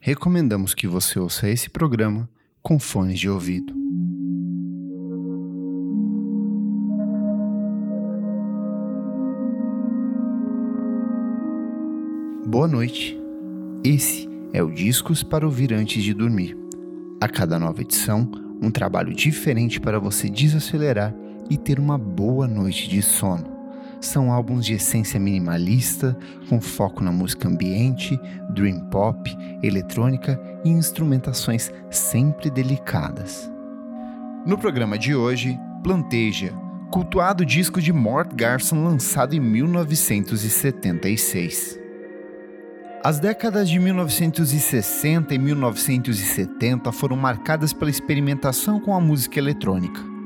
recomendamos que você ouça esse programa com fones de ouvido. Boa noite. Esse é o Discos para ouvir antes de dormir. A cada nova edição, um trabalho diferente para você desacelerar e ter uma boa noite de sono. São álbuns de essência minimalista, com foco na música ambiente, dream pop, eletrônica e instrumentações sempre delicadas. No programa de hoje, Planteja, cultuado disco de Mort Garson lançado em 1976. As décadas de 1960 e 1970 foram marcadas pela experimentação com a música eletrônica.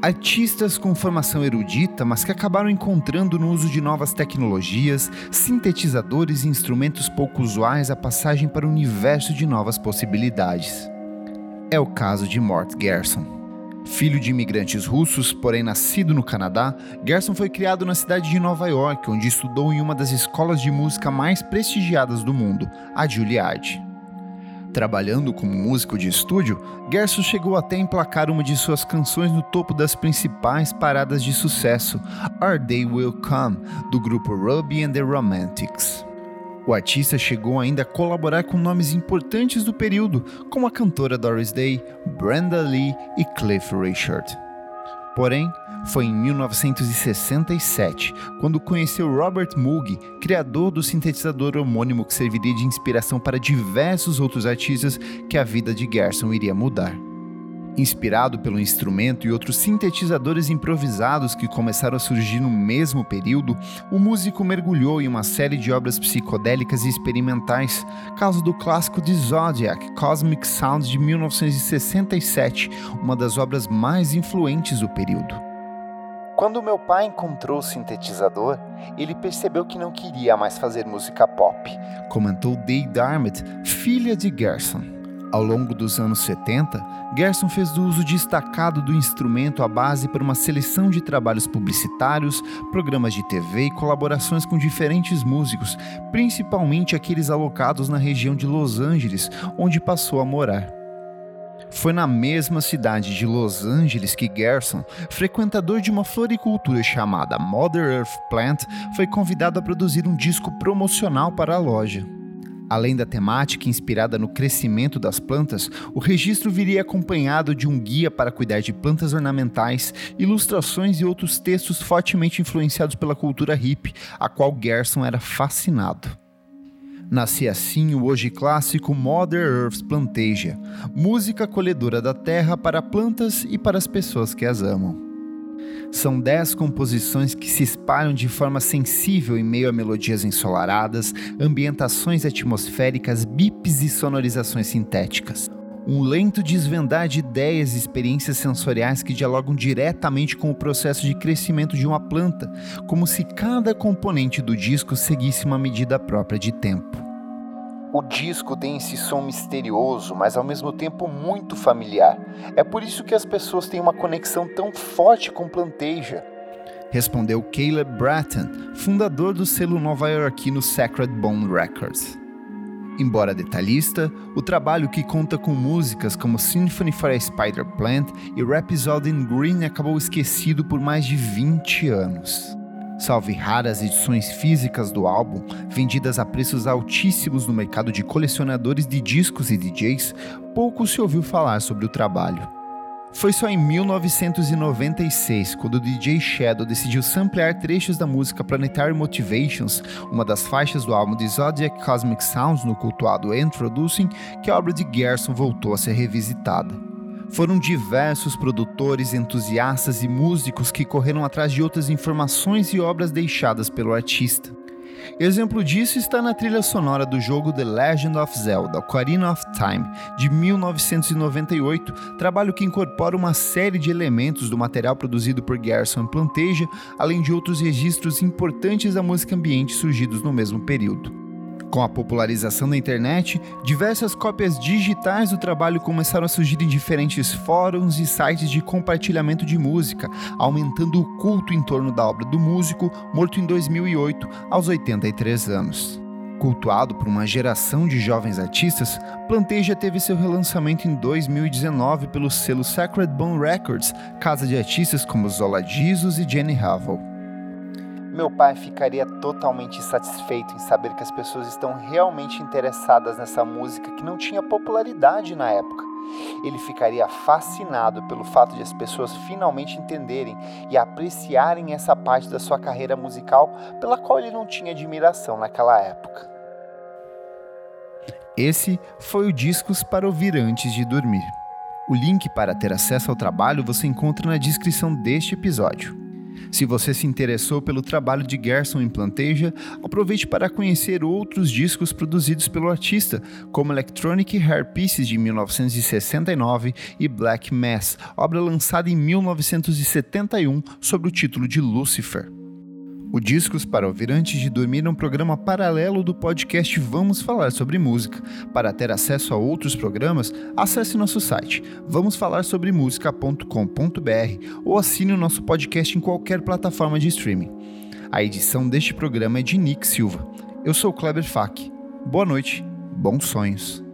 Artistas com formação erudita, mas que acabaram encontrando no uso de novas tecnologias, sintetizadores e instrumentos pouco usuais a passagem para o universo de novas possibilidades. É o caso de Mort Gerson. Filho de imigrantes russos, porém nascido no Canadá, Gerson foi criado na cidade de Nova York, onde estudou em uma das escolas de música mais prestigiadas do mundo, a Juilliard. Trabalhando como músico de estúdio, Gerson chegou até a emplacar uma de suas canções no topo das principais paradas de sucesso, Our Day Will Come, do grupo Ruby and the Romantics. O artista chegou ainda a colaborar com nomes importantes do período, como a cantora Doris Day, Brenda Lee e Cliff Richard. Porém, foi em 1967, quando conheceu Robert Moog, criador do sintetizador homônimo que serviria de inspiração para diversos outros artistas, que a vida de Gerson iria mudar. Inspirado pelo instrumento e outros sintetizadores improvisados que começaram a surgir no mesmo período, o músico mergulhou em uma série de obras psicodélicas e experimentais, caso do clássico de Zodiac, Cosmic Sounds de 1967, uma das obras mais influentes do período. Quando meu pai encontrou o sintetizador, ele percebeu que não queria mais fazer música pop, comentou Dee Darmit, filha de Gerson. Ao longo dos anos 70, Gerson fez uso destacado do instrumento à base para uma seleção de trabalhos publicitários, programas de TV e colaborações com diferentes músicos, principalmente aqueles alocados na região de Los Angeles, onde passou a morar. Foi na mesma cidade de Los Angeles que Gerson, frequentador de uma floricultura chamada Mother Earth Plant, foi convidado a produzir um disco promocional para a loja. Além da temática inspirada no crescimento das plantas, o registro viria acompanhado de um guia para cuidar de plantas ornamentais, ilustrações e outros textos fortemente influenciados pela cultura hippie, a qual Gerson era fascinado. Nascia assim o hoje clássico Mother Earth's Plantasia, música acolhedora da terra para plantas e para as pessoas que as amam. São dez composições que se espalham de forma sensível em meio a melodias ensolaradas, ambientações atmosféricas, bips e sonorizações sintéticas. Um lento desvendar de ideias e experiências sensoriais que dialogam diretamente com o processo de crescimento de uma planta, como se cada componente do disco seguisse uma medida própria de tempo. O disco tem esse som misterioso, mas ao mesmo tempo muito familiar. É por isso que as pessoas têm uma conexão tão forte com Planteja. Respondeu Caleb Bratton, fundador do selo nova-iorquino Sacred Bone Records. Embora detalhista, o trabalho que conta com músicas como Symphony for a Spider Plant e Rhapsody in Green acabou esquecido por mais de 20 anos. Salve raras edições físicas do álbum, vendidas a preços altíssimos no mercado de colecionadores de discos e DJs, pouco se ouviu falar sobre o trabalho. Foi só em 1996, quando o DJ Shadow decidiu samplear trechos da música Planetary Motivations, uma das faixas do álbum de Zodiac Cosmic Sounds no cultuado Introducing, que a obra de Gerson voltou a ser revisitada. Foram diversos produtores, entusiastas e músicos que correram atrás de outras informações e obras deixadas pelo artista. Exemplo disso está na trilha sonora do jogo The Legend of Zelda Ocarina of Time, de 1998, trabalho que incorpora uma série de elementos do material produzido por Gerson Planteja, além de outros registros importantes da música ambiente surgidos no mesmo período. Com a popularização da internet, diversas cópias digitais do trabalho começaram a surgir em diferentes fóruns e sites de compartilhamento de música, aumentando o culto em torno da obra do músico, morto em 2008, aos 83 anos. Cultuado por uma geração de jovens artistas, Planteja teve seu relançamento em 2019 pelo selo Sacred Bone Records, casa de artistas como Zola Jesus e Jenny Havel. Meu pai ficaria totalmente satisfeito em saber que as pessoas estão realmente interessadas nessa música que não tinha popularidade na época. Ele ficaria fascinado pelo fato de as pessoas finalmente entenderem e apreciarem essa parte da sua carreira musical pela qual ele não tinha admiração naquela época. Esse foi o Discos para ouvir antes de dormir. O link para ter acesso ao trabalho você encontra na descrição deste episódio. Se você se interessou pelo trabalho de Gerson em Planteja, aproveite para conhecer outros discos produzidos pelo artista, como Electronic Hair Pieces de 1969 e Black Mass, obra lançada em 1971 sob o título de Lucifer. O Discos para Ouvir Antes de Dormir é um programa paralelo do podcast Vamos Falar sobre Música. Para ter acesso a outros programas, acesse nosso site vamosfalarsobremusica.com.br ou assine o nosso podcast em qualquer plataforma de streaming. A edição deste programa é de Nick Silva. Eu sou Kleber Fak. Boa noite, bons sonhos.